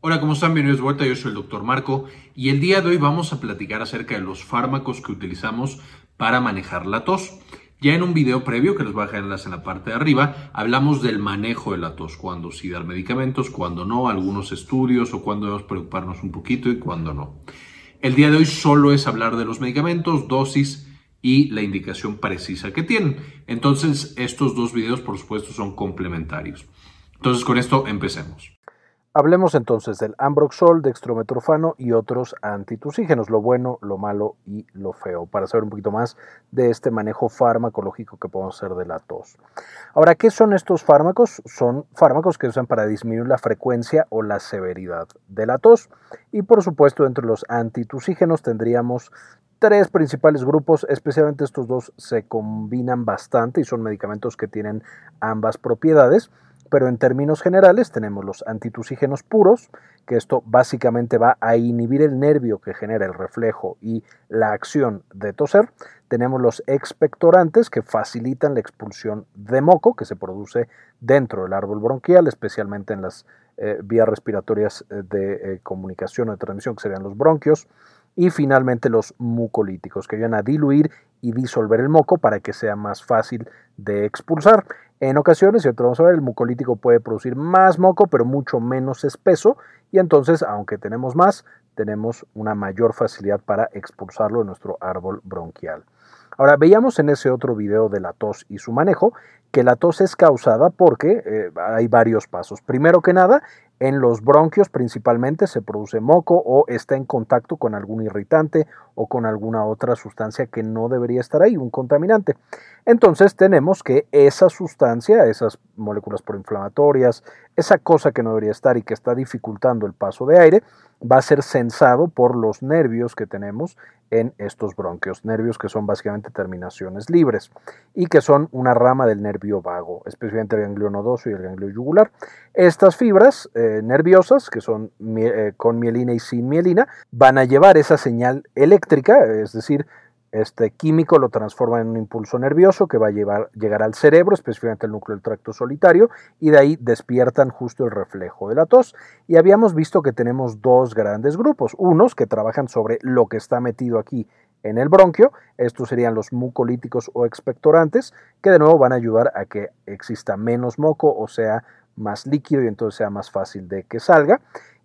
Hola, ¿cómo están? Bienvenidos de vuelta. Yo soy el doctor Marco y el día de hoy vamos a platicar acerca de los fármacos que utilizamos para manejar la tos. Ya en un video previo, que les voy a dejar en la parte de arriba, hablamos del manejo de la tos, cuando sí dar medicamentos, cuando no, algunos estudios o cuando debemos preocuparnos un poquito y cuando no. El día de hoy solo es hablar de los medicamentos, dosis y la indicación precisa que tienen. Entonces, estos dos videos, por supuesto, son complementarios. Entonces, con esto empecemos. Hablemos entonces del ambroxol, dextrometorfano y otros antitusígenos, lo bueno, lo malo y lo feo, para saber un poquito más de este manejo farmacológico que podemos hacer de la tos. Ahora, ¿qué son estos fármacos? Son fármacos que usan para disminuir la frecuencia o la severidad de la tos. Y por supuesto, entre los antitusígenos tendríamos tres principales grupos, especialmente estos dos se combinan bastante y son medicamentos que tienen ambas propiedades pero en términos generales tenemos los antitusígenos puros, que esto básicamente va a inhibir el nervio que genera el reflejo y la acción de toser. Tenemos los expectorantes que facilitan la expulsión de moco que se produce dentro del árbol bronquial, especialmente en las eh, vías respiratorias eh, de eh, comunicación o de transmisión, que serían los bronquios. Y finalmente los mucolíticos, que ayudan a diluir y disolver el moco para que sea más fácil de expulsar. En ocasiones, y otro vamos a ver, el mucolítico puede producir más moco, pero mucho menos espeso, y entonces, aunque tenemos más, tenemos una mayor facilidad para expulsarlo de nuestro árbol bronquial. Ahora, veíamos en ese otro video de la tos y su manejo que la tos es causada porque eh, hay varios pasos. Primero que nada, en los bronquios principalmente se produce moco o está en contacto con algún irritante o con alguna otra sustancia que no debería estar ahí, un contaminante. Entonces tenemos que esa sustancia, esas moléculas proinflamatorias, esa cosa que no debería estar y que está dificultando el paso de aire, va a ser sensado por los nervios que tenemos en estos bronquios, nervios que son básicamente terminaciones libres y que son una rama del nervio vago, especialmente el ganglio nodoso y el ganglio yugular. Estas fibras eh, nerviosas, que son eh, con mielina y sin mielina, van a llevar esa señal eléctrica, es decir, este químico lo transforma en un impulso nervioso que va a llevar, llegar al cerebro, específicamente al núcleo del tracto solitario, y de ahí despiertan justo el reflejo de la tos. Y habíamos visto que tenemos dos grandes grupos, unos que trabajan sobre lo que está metido aquí en el bronquio, estos serían los mucolíticos o expectorantes, que de nuevo van a ayudar a que exista menos moco o sea más líquido y entonces sea más fácil de que salga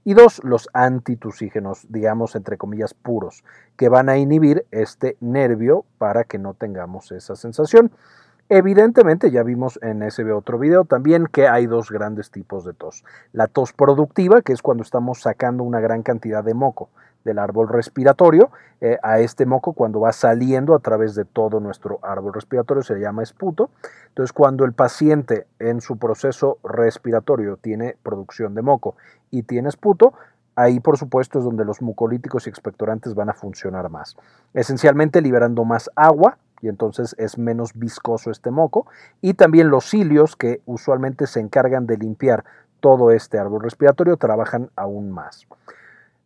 y dos, los antitusígenos, digamos entre comillas puros, que van a inhibir este nervio para que no tengamos esa sensación. Evidentemente, ya vimos en ese otro video también que hay dos grandes tipos de tos. La tos productiva, que es cuando estamos sacando una gran cantidad de moco del árbol respiratorio. Eh, a este moco, cuando va saliendo a través de todo nuestro árbol respiratorio, se llama esputo. Entonces, cuando el paciente en su proceso respiratorio tiene producción de moco y tiene esputo, Ahí, por supuesto, es donde los mucolíticos y expectorantes van a funcionar más. Esencialmente liberando más agua y entonces es menos viscoso este moco. Y también los cilios, que usualmente se encargan de limpiar todo este árbol respiratorio, trabajan aún más.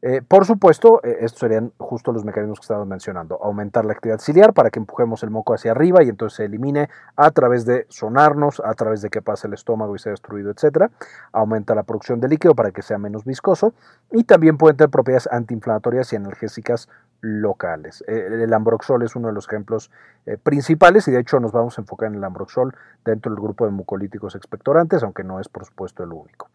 Eh, por supuesto, eh, estos serían justo los mecanismos que estábamos mencionando. Aumentar la actividad ciliar para que empujemos el moco hacia arriba y entonces se elimine a través de sonarnos, a través de que pase el estómago y sea destruido, etc. Aumenta la producción de líquido para que sea menos viscoso y también pueden tener propiedades antiinflamatorias y analgésicas locales. Eh, el ambroxol es uno de los ejemplos principales y de hecho nos vamos a enfocar en el ambroxol dentro del grupo de mucolíticos expectorantes, aunque no es por supuesto el único.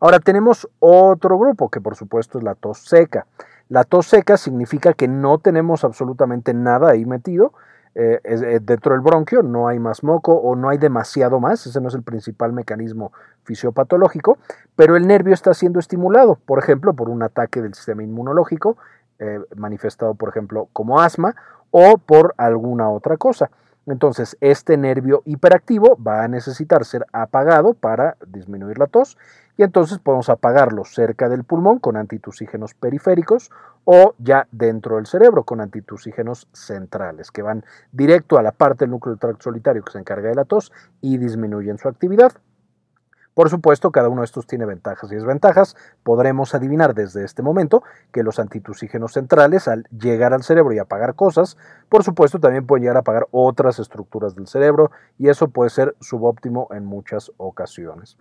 Ahora tenemos otro grupo que por supuesto es la tos seca. La tos seca significa que no tenemos absolutamente nada ahí metido. Eh, eh, dentro del bronquio no hay más moco o no hay demasiado más, ese no es el principal mecanismo fisiopatológico, pero el nervio está siendo estimulado, por ejemplo, por un ataque del sistema inmunológico, eh, manifestado, por ejemplo, como asma, o por alguna otra cosa. Entonces, este nervio hiperactivo va a necesitar ser apagado para disminuir la tos y entonces podemos apagarlo cerca del pulmón con antitusígenos periféricos o ya dentro del cerebro con antitusígenos centrales que van directo a la parte del núcleo del tracto solitario que se encarga de la tos y disminuyen su actividad. Por supuesto, cada uno de estos tiene ventajas y desventajas. Podremos adivinar desde este momento que los antitusígenos centrales, al llegar al cerebro y apagar cosas, por supuesto también pueden llegar a apagar otras estructuras del cerebro y eso puede ser subóptimo en muchas ocasiones.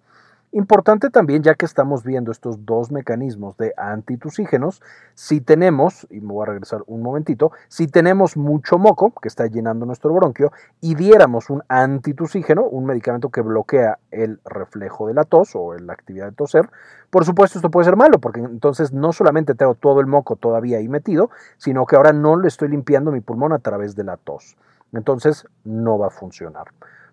Importante también, ya que estamos viendo estos dos mecanismos de antitusígenos, si tenemos, y me voy a regresar un momentito, si tenemos mucho moco que está llenando nuestro bronquio y diéramos un antitusígeno, un medicamento que bloquea el reflejo de la tos o la actividad de toser, por supuesto esto puede ser malo, porque entonces no solamente tengo todo el moco todavía ahí metido, sino que ahora no le estoy limpiando mi pulmón a través de la tos. Entonces no va a funcionar.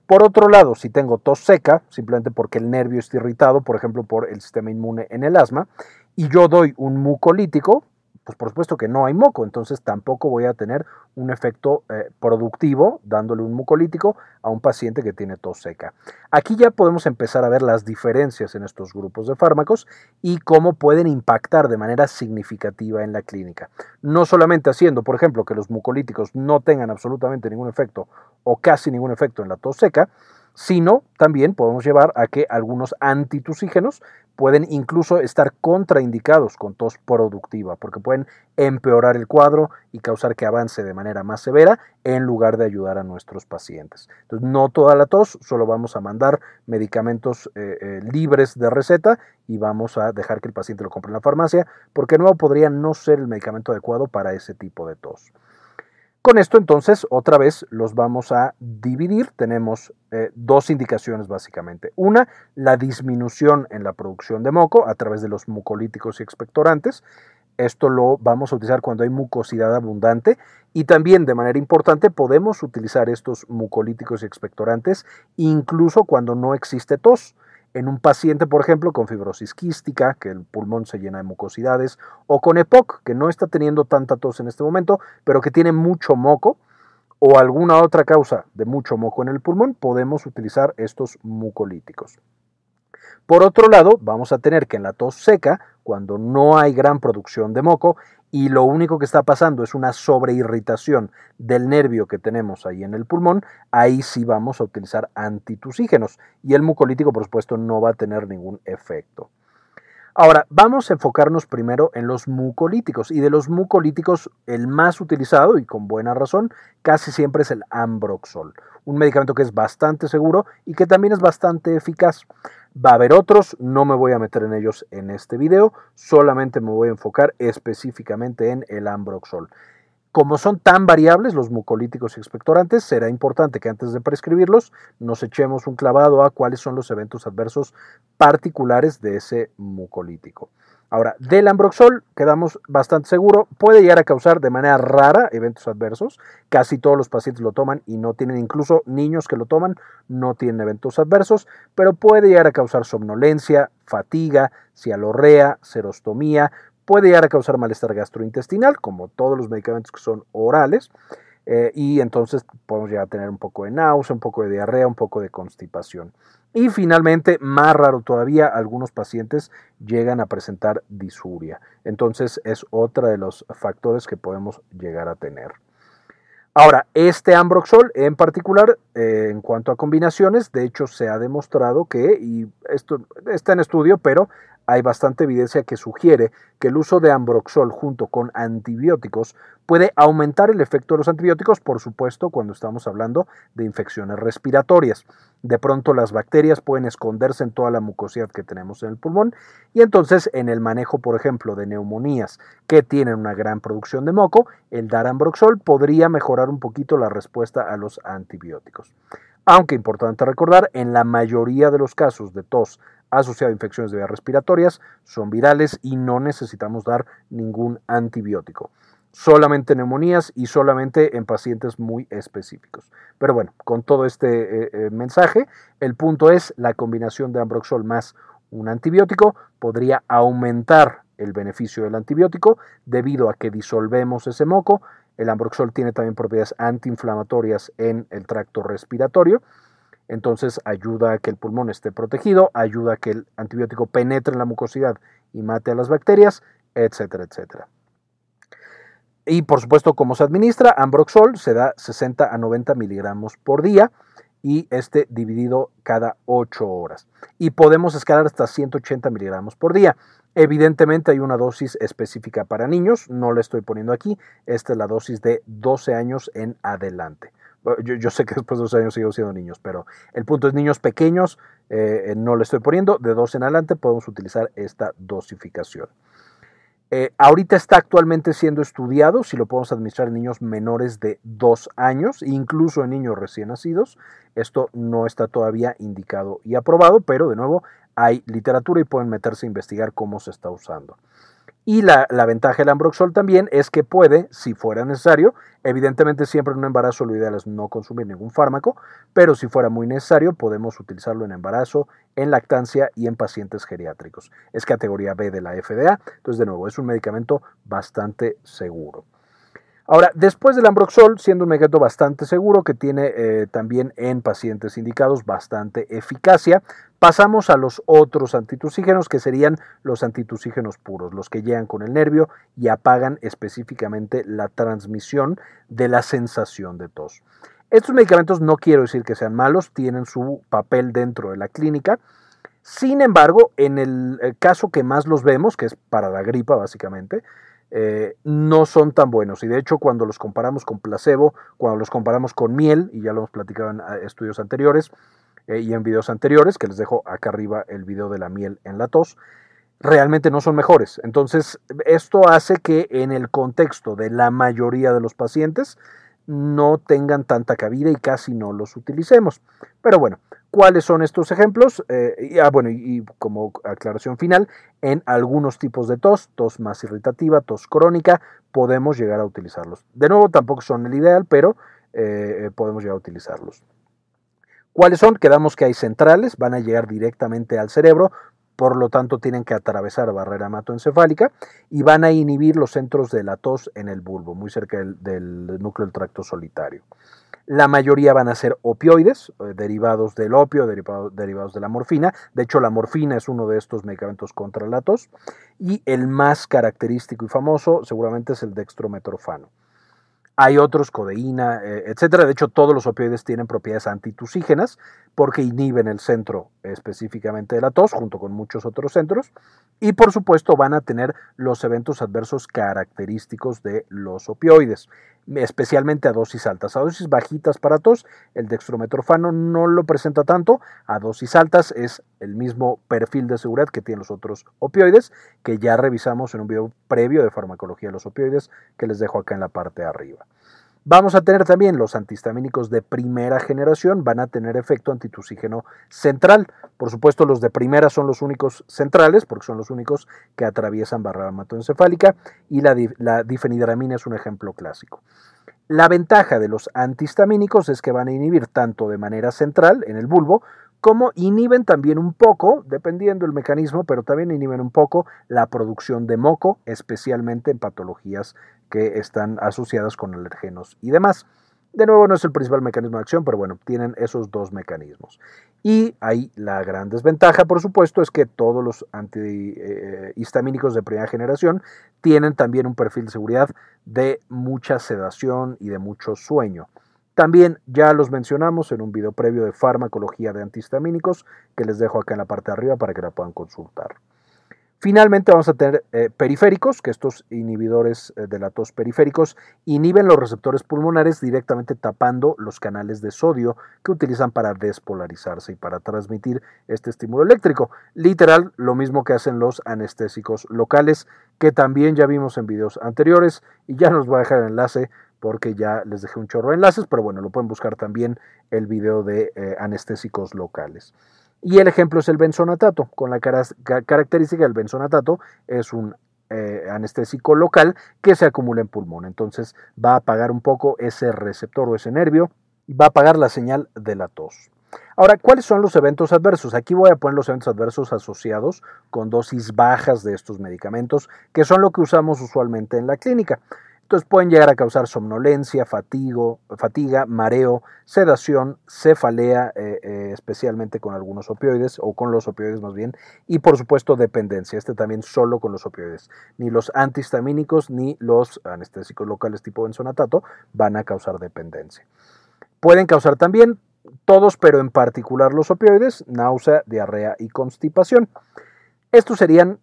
Por otro lado, si tengo tos seca, simplemente porque el nervio está irritado, por ejemplo, por el sistema inmune en el asma, y yo doy un mucolítico, pues por supuesto que no hay moco, entonces tampoco voy a tener un efecto eh, productivo dándole un mucolítico a un paciente que tiene tos seca. Aquí ya podemos empezar a ver las diferencias en estos grupos de fármacos y cómo pueden impactar de manera significativa en la clínica. No solamente haciendo, por ejemplo, que los mucolíticos no tengan absolutamente ningún efecto o casi ningún efecto en la tos seca, sino también podemos llevar a que algunos antitusígenos pueden incluso estar contraindicados con tos productiva, porque pueden empeorar el cuadro y causar que avance de manera más severa en lugar de ayudar a nuestros pacientes. No toda la tos, solo vamos a mandar medicamentos eh, eh, libres de receta y vamos a dejar que el paciente lo compre en la farmacia, porque nuevo podría no ser el medicamento adecuado para ese tipo de tos. Con esto entonces otra vez los vamos a dividir. Tenemos eh, dos indicaciones básicamente. Una, la disminución en la producción de moco a través de los mucolíticos y expectorantes. Esto lo vamos a utilizar cuando hay mucosidad abundante y también de manera importante podemos utilizar estos mucolíticos y expectorantes incluso cuando no existe tos en un paciente, por ejemplo, con fibrosis quística, que el pulmón se llena de mucosidades, o con EPOC, que no está teniendo tanta tos en este momento, pero que tiene mucho moco, o alguna otra causa de mucho moco en el pulmón, podemos utilizar estos mucolíticos. Por otro lado, vamos a tener que en la tos seca, cuando no hay gran producción de moco, y lo único que está pasando es una sobreirritación del nervio que tenemos ahí en el pulmón, ahí sí vamos a utilizar antitusígenos y el mucolítico por supuesto no va a tener ningún efecto. Ahora, vamos a enfocarnos primero en los mucolíticos y de los mucolíticos el más utilizado y con buena razón casi siempre es el Ambroxol, un medicamento que es bastante seguro y que también es bastante eficaz. Va a haber otros, no me voy a meter en ellos en este video, solamente me voy a enfocar específicamente en el Ambroxol. Como son tan variables los mucolíticos y expectorantes, será importante que antes de prescribirlos nos echemos un clavado a cuáles son los eventos adversos particulares de ese mucolítico. Ahora, del ambroxol quedamos bastante seguro, puede llegar a causar de manera rara eventos adversos. Casi todos los pacientes lo toman y no tienen, incluso niños que lo toman, no tienen eventos adversos, pero puede llegar a causar somnolencia, fatiga, cialorrea, serostomía, puede llegar a causar malestar gastrointestinal, como todos los medicamentos que son orales. Eh, y entonces podemos llegar a tener un poco de náusea, un poco de diarrea, un poco de constipación. Y finalmente, más raro todavía, algunos pacientes llegan a presentar disuria. Entonces es otro de los factores que podemos llegar a tener. Ahora, este Ambroxol en particular, eh, en cuanto a combinaciones, de hecho se ha demostrado que, y esto está en estudio, pero hay bastante evidencia que sugiere que el uso de Ambroxol junto con antibióticos puede aumentar el efecto de los antibióticos, por supuesto, cuando estamos hablando de infecciones respiratorias. De pronto las bacterias pueden esconderse en toda la mucosidad que tenemos en el pulmón y entonces en el manejo, por ejemplo, de neumonías que tienen una gran producción de moco, el dar Ambroxol podría mejorar un poquito la respuesta a los antibióticos. Aunque importante recordar, en la mayoría de los casos de tos asociada a infecciones de vías respiratorias, son virales y no necesitamos dar ningún antibiótico. Solamente neumonías y solamente en pacientes muy específicos. Pero bueno, con todo este eh, eh, mensaje, el punto es la combinación de Ambroxol más un antibiótico podría aumentar el beneficio del antibiótico debido a que disolvemos ese moco. El Ambroxol tiene también propiedades antiinflamatorias en el tracto respiratorio entonces ayuda a que el pulmón esté protegido, ayuda a que el antibiótico penetre en la mucosidad y mate a las bacterias, etcétera, etcétera. Y por supuesto, ¿cómo se administra? Ambroxol se da 60 a 90 miligramos por día y este dividido cada 8 horas. Y podemos escalar hasta 180 miligramos por día. Evidentemente hay una dosis específica para niños, no la estoy poniendo aquí, esta es la dosis de 12 años en adelante. Yo, sé que después de dos años sigo siendo niños, pero el punto es niños pequeños, eh, no le estoy poniendo, de dos en adelante podemos utilizar esta dosificación. Eh, ahorita está actualmente siendo estudiado si lo podemos administrar en niños menores de dos años, incluso en niños recién nacidos. Esto no está todavía indicado y aprobado, pero de nuevo hay literatura y pueden meterse a investigar cómo se está usando. Y la, ventaja del Ambroxol también es que puede, si fuera necesario, evidentemente siempre en un embarazo lo ideal es no consumir ningún fármaco, pero si fuera muy necesario podemos utilizarlo en embarazo, en lactancia y en pacientes geriátricos. Es categoría B de la FDA, entonces de nuevo es un medicamento bastante seguro. Ahora, después del Ambroxol, siendo un medicamento bastante seguro que tiene eh, también en pacientes indicados bastante eficacia, pasamos a los otros antitusígenos que serían los antitusígenos puros, los que llegan con el nervio y apagan específicamente la transmisión de la sensación de tos. Estos medicamentos no quiero decir que sean malos, tienen su papel dentro de la clínica. Sin embargo, en el caso que más los vemos, que es para la gripa básicamente, eh, no son tan buenos. Y de hecho, cuando los comparamos con placebo, cuando los comparamos con miel, y ya lo hemos platicado en eh, estudios anteriores eh, y en videos anteriores, que les dejo acá arriba el video de la miel en la tos, realmente no son mejores. Entonces, esto hace que en el contexto de la mayoría de los pacientes no tengan tanta cabida y casi no los utilicemos. Pero bueno, ¿Cuáles son estos ejemplos? Eh, y, ah, bueno, y, como aclaración final, en algunos tipos de tos, tos más irritativa, tos crónica, podemos llegar a utilizarlos. De nuevo, tampoco son el ideal, pero eh, podemos llegar a utilizarlos. ¿Cuáles son? Quedamos que hay centrales, van a llegar directamente al cerebro, por lo tanto tienen que atravesar barrera hematoencefálica y van a inhibir los centros de la tos en el bulbo, muy cerca del, del núcleo del tracto solitario. La mayoría van a ser opioides, eh, derivados del opio, derivados de la morfina. De hecho, la morfina es uno de estos medicamentos contra la tos. Y el más característico y famoso seguramente es el dextrometorfano. Hay otros, codeína, eh, etcétera. De hecho, todos los opioides tienen propiedades antitusígenas porque inhiben el centro específicamente de la tos, junto con muchos otros centros. Y por supuesto, van a tener los eventos adversos característicos de los opioides, especialmente a dosis altas. A dosis bajitas para tos, el dextrometorfano no lo presenta tanto. A dosis altas es el mismo perfil de seguridad que tienen los otros opioides, que ya revisamos en un video previo de farmacología de los opioides, que les dejo acá en la parte de arriba. Vamos a tener también los antihistamínicos de primera generación, van a tener efecto antitusígeno central. Por supuesto, los de primera son los únicos centrales, porque son los únicos que atraviesan barrera hematoencefálica, y la, la difenidramina es un ejemplo clásico. La ventaja de los antihistamínicos es que van a inhibir tanto de manera central en el bulbo como inhiben también un poco, dependiendo del mecanismo, pero también inhiben un poco la producción de moco, especialmente en patologías que están asociadas con alergenos y demás. De nuevo, no es el principal mecanismo de acción, pero bueno, tienen esos dos mecanismos. Y ahí la gran desventaja, por supuesto, es que todos los antihistamínicos de primera generación tienen también un perfil de seguridad de mucha sedación y de mucho sueño. También ya los mencionamos en un video previo de farmacología de antihistamínicos que les dejo acá en la parte de arriba para que la puedan consultar. Finalmente vamos a tener eh, periféricos, que estos inhibidores eh, de la tos periféricos inhiben los receptores pulmonares directamente tapando los canales de sodio que utilizan para despolarizarse y para transmitir este estímulo eléctrico. Literal, lo mismo que hacen los anestésicos locales, que también ya vimos en videos anteriores y ya nos voy a dejar el enlace porque ya les dejé un chorro de enlaces, pero bueno, lo pueden buscar también el video de eh, anestésicos locales. Y el ejemplo es el benzonatato, con la característica del benzonatato es un eh, anestésico local que se acumula en pulmón. Entonces va a apagar un poco ese receptor o ese nervio y va a apagar la señal de la tos. Ahora, ¿cuáles son los eventos adversos? Aquí voy a poner los eventos adversos asociados con dosis bajas de estos medicamentos, que son lo que usamos usualmente en la clínica. Entonces pueden llegar a causar somnolencia, fatiga, mareo, sedación, cefalea, eh, eh, especialmente con algunos opioides o con los opioides más bien, y por supuesto dependencia, este también solo con los opioides. Ni los antihistamínicos ni los anestésicos locales tipo benzonatato van a causar dependencia. Pueden causar también todos, pero en particular los opioides, náusea, diarrea y constipación. Estos serían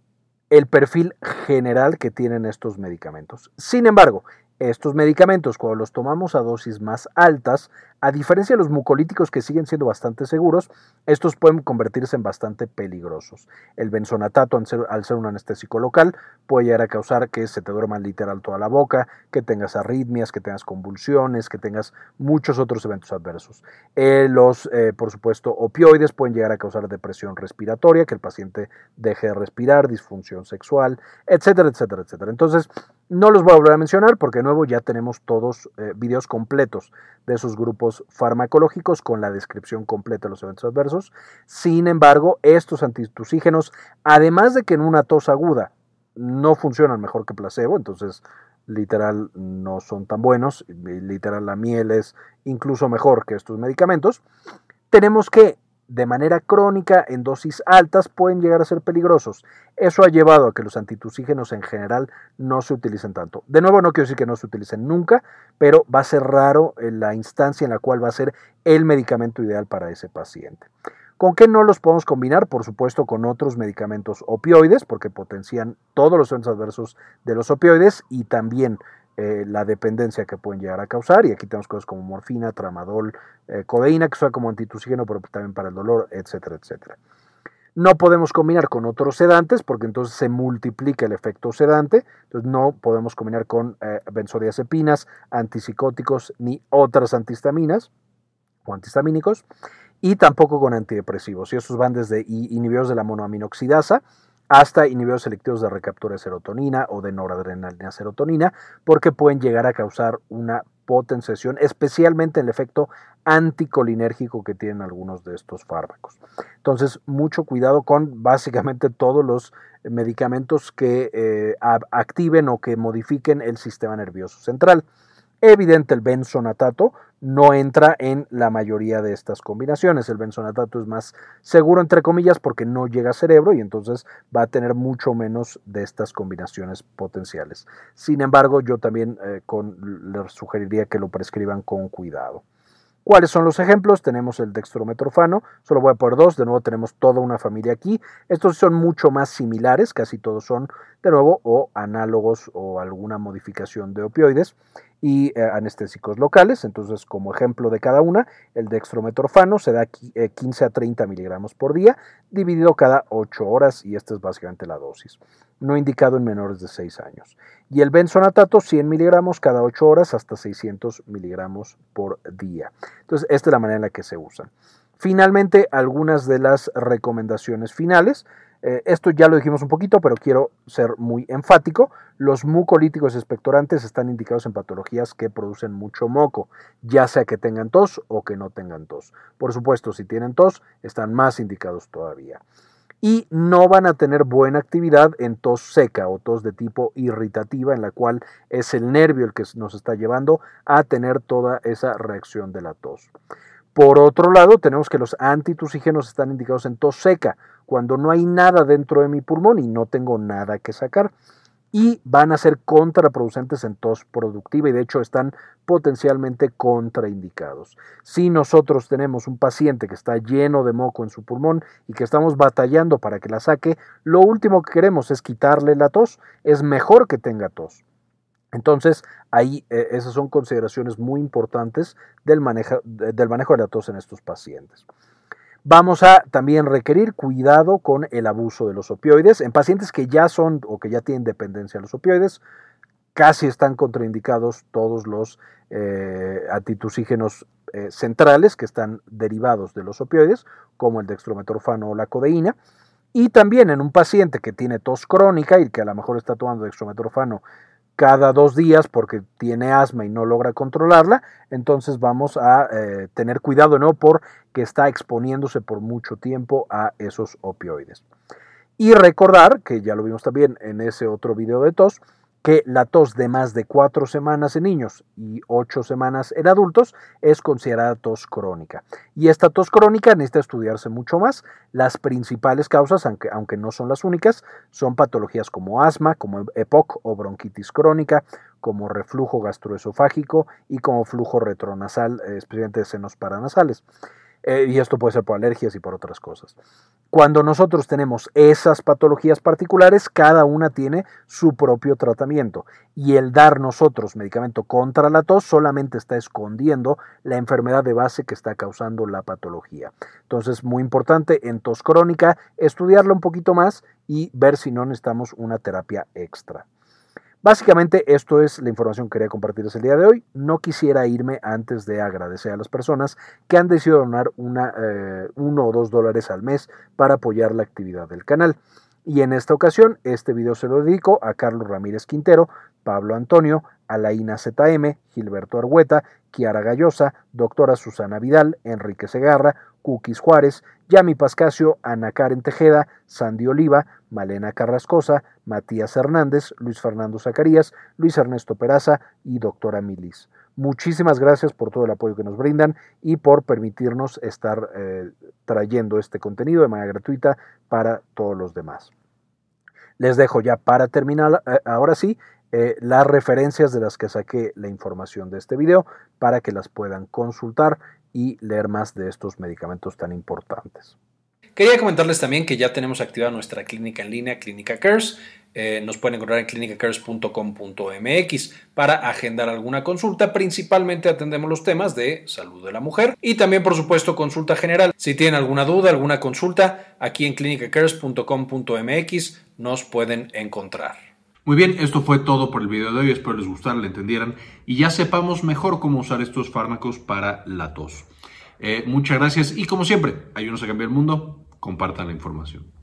el perfil general que tienen estos medicamentos. Sin embargo, estos medicamentos, cuando los tomamos a dosis más altas, A diferencia de los mucolíticos que siguen siendo bastante seguros, estos pueden convertirse en bastante peligrosos. El benzonatato, al ser, un anestésico local, puede llegar a causar que se te duerma literal toda la boca, que tengas arritmias, que tengas convulsiones, que tengas muchos otros eventos adversos. Eh, los, eh, por supuesto, opioides pueden llegar a causar depresión respiratoria, que el paciente deje de respirar, disfunción sexual, etcétera, etcétera, etcétera. Entonces, no los voy a volver a mencionar porque de nuevo ya tenemos todos eh, videos completos de esos grupos farmacológicos con la descripción completa de los eventos adversos. Sin embargo, estos antitusígenos, además de que en una tos aguda no funcionan mejor que placebo, entonces literal no son tan buenos, literal la miel es incluso mejor que estos medicamentos, tenemos que de manera crónica en dosis altas pueden llegar a ser peligrosos. Eso ha llevado a que los antitusígenos en general no se utilicen tanto. De nuevo, no quiero decir que no se utilicen nunca, pero va a ser raro la instancia en la cual va a ser el medicamento ideal para ese paciente. ¿Con qué no los podemos combinar? Por supuesto, con otros medicamentos opioides, porque potencian todos los eventos adversos de los opioides y también eh, la dependencia que pueden llegar a causar. Y aquí tenemos cosas como morfina, tramadol, eh, codeína, que son como antitusígeno, pero también para el dolor, etcétera, etcétera. No podemos combinar con otros sedantes porque entonces se multiplica el efecto sedante. No podemos combinar con eh, benzodiazepinas, antipsicóticos ni otras antihistaminas o antihistamínicos y tampoco con antidepresivos. Y esos van desde inhibidores de la monoaminoxidasa, hasta inhibidores selectivos de recaptura de serotonina o de noradrenalina serotonina, porque pueden llegar a causar una potenciación, especialmente el efecto anticolinérgico que tienen algunos de estos fármacos. Entonces, mucho cuidado con básicamente todos los medicamentos que eh, activen o que modifiquen el sistema nervioso central. Evidente, el benzonatato no entra en la mayoría de estas combinaciones. El benzonatato es más seguro, entre comillas, porque no llega a cerebro y entonces va a tener mucho menos de estas combinaciones potenciales. Sin embargo, yo también eh, les sugeriría que lo prescriban con cuidado. ¿Cuáles son los ejemplos? Tenemos el dextrometorfano, solo voy a poner dos, de nuevo tenemos toda una familia aquí. Estos son mucho más similares, casi todos son de nuevo o análogos o alguna modificación de opioides y eh, anestésicos locales. Entonces, como ejemplo de cada una, el dextrometorfano se da 15 eh, a 30 miligramos por día, dividido cada 8 horas, y esta es básicamente la dosis, no indicado en menores de 6 años. Y el benzonatato, 100 miligramos cada 8 horas hasta 600 miligramos por día. Entonces, esta es la manera en la que se usan. Finalmente, algunas de las recomendaciones finales. Eh, esto ya lo dijimos un poquito, pero quiero ser muy enfático. Los mucolíticos expectorantes están indicados en patologías que producen mucho moco, ya sea que tengan tos o que no tengan tos. Por supuesto, si tienen tos, están más indicados todavía. Y no van a tener buena actividad en tos seca o tos de tipo irritativa, en la cual es el nervio el que nos está llevando a tener toda esa reacción de la tos. Por otro lado, tenemos que los antitusígenos están indicados en tos seca, cuando no hay nada dentro de mi pulmón y no tengo nada que sacar. Y van a ser contraproducentes en tos productiva y de hecho están potencialmente contraindicados. Si nosotros tenemos un paciente que está lleno de moco en su pulmón y que estamos batallando para que la saque, lo último que queremos es quitarle la tos. Es mejor que tenga tos. Entonces, ahí eh, esas son consideraciones muy importantes del manejo, del manejo de la tos en estos pacientes. Vamos a también requerir cuidado con el abuso de los opioides. En pacientes que ya son o que ya tienen dependencia a los opioides, casi están contraindicados todos los eh, antitusígenos eh, centrales que están derivados de los opioides, como el dextrometorfano o la codeína. Y también en un paciente que tiene tos crónica y que a lo mejor está tomando dextrometorfano cada dos días porque tiene asma y no logra controlarla, entonces vamos a eh, tener cuidado no porque está exponiéndose por mucho tiempo a esos opioides. Y recordar, que ya lo vimos también en ese otro video de tos, que la tos de más de cuatro semanas en niños y ocho semanas en adultos es considerada tos crónica. Y esta tos crónica necesita estudiarse mucho más. Las principales causas, aunque, aunque no son las únicas, son patologías como asma, como EPOC o bronquitis crónica, como reflujo gastroesofágico y como flujo retronasal, eh, especialmente de senos paranasales. Eh, y esto puede ser por alergias y por otras cosas. Cuando nosotros tenemos esas patologías particulares, cada una tiene su propio tratamiento y el dar nosotros medicamento contra la tos solamente está escondiendo la enfermedad de base que está causando la patología. Entonces, muy importante en tos crónica, estudiarla un poquito más y ver si no necesitamos una terapia extra. Básicamente esto es la información que quería compartirles el día de hoy. No quisiera irme antes de agradecer a las personas que han decidido donar una, eh, uno o dos dólares al mes para apoyar la actividad del canal. Y en esta ocasión, este video se lo dedico a Carlos Ramírez Quintero, Pablo Antonio, Alaina ZM, Gilberto Argueta, Kiara Gallosa, doctora Susana Vidal, Enrique Segarra, Cookies Juárez, Yami Pascasio, Ana Karen Tejeda, Sandy Oliva, Malena Carrascosa, Matías Hernández, Luis Fernando Zacarías, Luis Ernesto Peraza y doctora Milis. Muchísimas gracias por todo el apoyo que nos brindan y por permitirnos estar eh, trayendo este contenido de manera gratuita para todos los demás. Les dejo ya para terminar, eh, ahora sí, eh, las referencias de las que saqué la información de este video para que las puedan consultar y leer más de estos medicamentos tan importantes. Quería comentarles también que ya tenemos activada nuestra clínica en línea, Clínica Cares. Eh, nos pueden encontrar en clinicacares.com.mx para agendar alguna consulta. Principalmente atendemos los temas de salud de la mujer y también, por supuesto, consulta general. Si tienen alguna duda, alguna consulta, aquí en clinicacares.com.mx nos pueden encontrar. Muy bien, esto fue todo por el video de hoy, espero les gustara, le entendieran y ya sepamos mejor cómo usar estos fármacos para la tos. Eh, muchas gracias y como siempre, ayúdenos a cambiar el mundo, compartan la información.